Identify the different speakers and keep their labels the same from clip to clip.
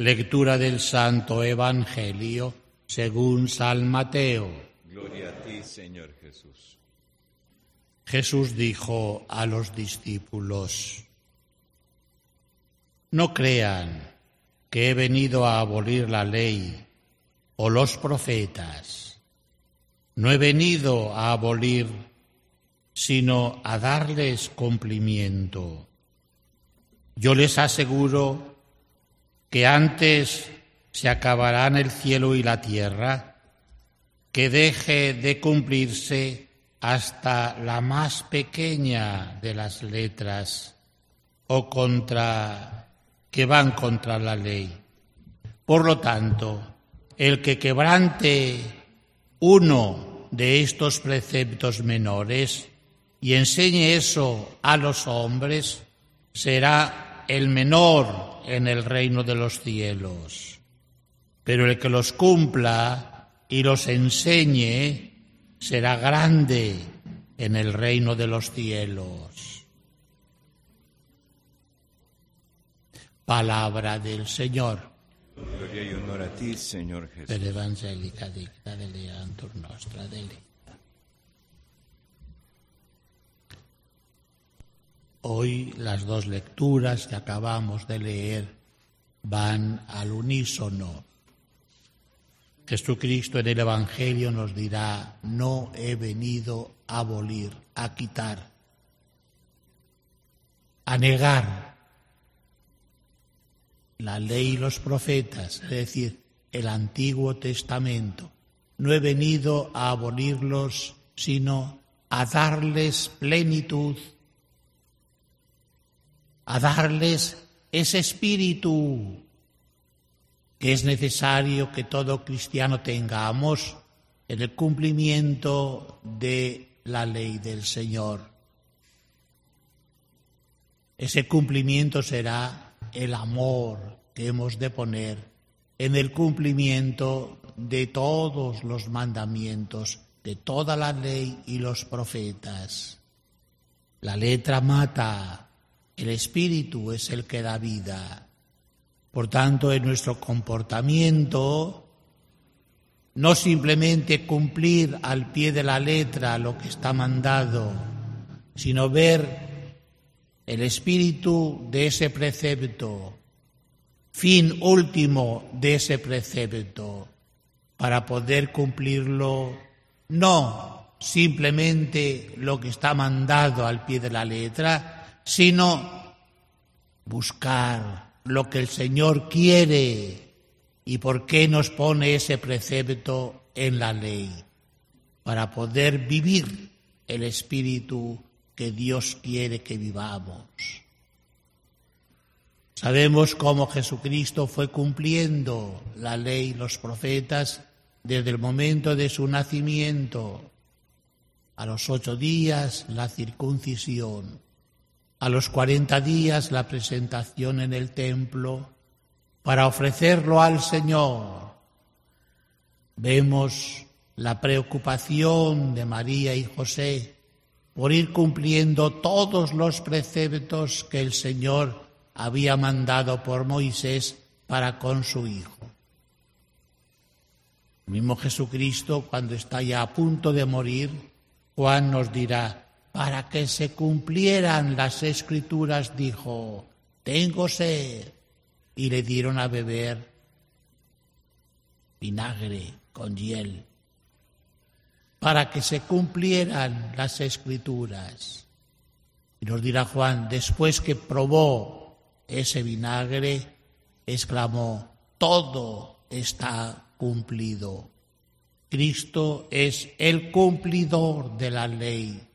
Speaker 1: Lectura del Santo Evangelio según San Mateo.
Speaker 2: Gloria a ti, Señor Jesús.
Speaker 1: Jesús dijo a los discípulos, no crean que he venido a abolir la ley o los profetas. No he venido a abolir, sino a darles cumplimiento. Yo les aseguro que antes se acabarán el cielo y la tierra, que deje de cumplirse hasta la más pequeña de las letras o contra que van contra la ley. Por lo tanto, el que quebrante uno de estos preceptos menores y enseñe eso a los hombres, será el menor en el reino de los cielos. Pero el que los cumpla y los enseñe será grande en el reino de los cielos. Palabra del Señor.
Speaker 2: Gloria y honor a ti, Señor
Speaker 1: Per
Speaker 2: Jesús.
Speaker 1: evangelica dicta deleantur nostra. Hoy las dos lecturas que acabamos de leer van al unísono. Jesucristo en el Evangelio nos dirá, no he venido a abolir, a quitar, a negar la ley y los profetas, es decir, el Antiguo Testamento. No he venido a abolirlos, sino a darles plenitud, a darles ese espíritu que es necesario que todo cristiano tengamos en el cumplimiento de la ley del Señor. Ese cumplimiento será el amor que hemos de poner en el cumplimiento de todos los mandamientos, de toda la ley y los profetas. La letra mata, el espíritu es el que da vida. Por tanto, en nuestro comportamiento, no simplemente cumplir al pie de la letra lo que está mandado, sino ver el espíritu de ese precepto, fin último de ese precepto, para poder cumplirlo, no simplemente lo que está mandado al pie de la letra, sino buscar lo que el Señor quiere y por qué nos pone ese precepto en la ley, para poder vivir el espíritu que Dios quiere que vivamos. Sabemos cómo Jesucristo fue cumpliendo la ley y los profetas desde el momento de su nacimiento. A los ocho días la circuncisión, a los cuarenta días la presentación en el templo para ofrecerlo al Señor. Vemos la preocupación de María y José por ir cumpliendo todos los preceptos que el Señor había mandado por Moisés para con su Hijo. El mismo Jesucristo, cuando está ya a punto de morir, Juan nos dirá, para que se cumplieran las escrituras, dijo, tengo sed. Y le dieron a beber vinagre con hiel, para que se cumplieran las escrituras. Y nos dirá Juan, después que probó ese vinagre, exclamó, todo está cumplido. Cristo es el cumplidor de la ley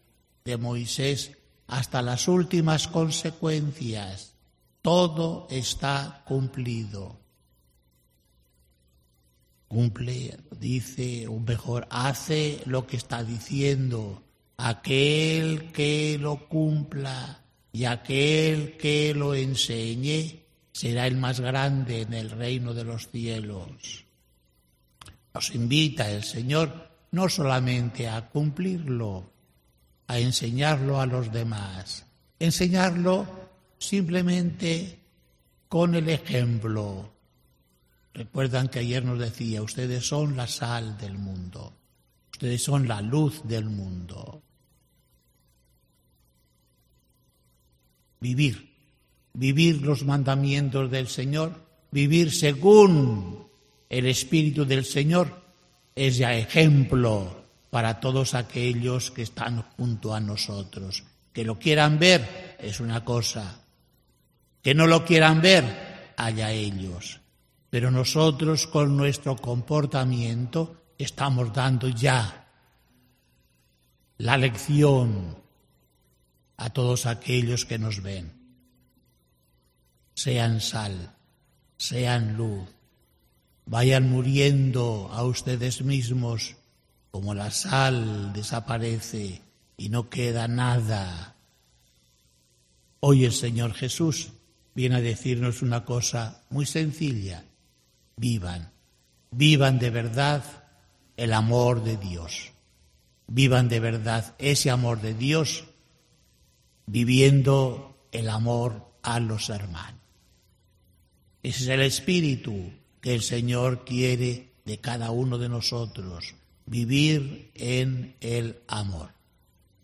Speaker 1: de Moisés hasta las últimas consecuencias. Todo está cumplido. Cumple, dice, o mejor, hace lo que está diciendo. Aquel que lo cumpla y aquel que lo enseñe será el más grande en el reino de los cielos. Nos invita el Señor no solamente a cumplirlo, a enseñarlo a los demás, enseñarlo simplemente con el ejemplo, Recuerdan que ayer nos decía, ustedes son la sal del mundo, ustedes son la luz del mundo. Vivir, vivir los mandamientos del Señor, vivir según el Espíritu del Señor, es ya ejemplo para todos aquellos que están junto a nosotros. Que lo quieran ver es una cosa, que no lo quieran ver, allá ellos. Pero nosotros con nuestro comportamiento estamos dando ya la lección a todos aquellos que nos ven. Sean sal, sean luz, vayan muriendo a ustedes mismos como la sal desaparece y no queda nada. Hoy el Señor Jesús viene a decirnos una cosa muy sencilla vivan, vivan de verdad el amor de Dios, vivan de verdad ese amor de Dios viviendo el amor a los hermanos. Ese es el espíritu que el Señor quiere de cada uno de nosotros, vivir en el amor.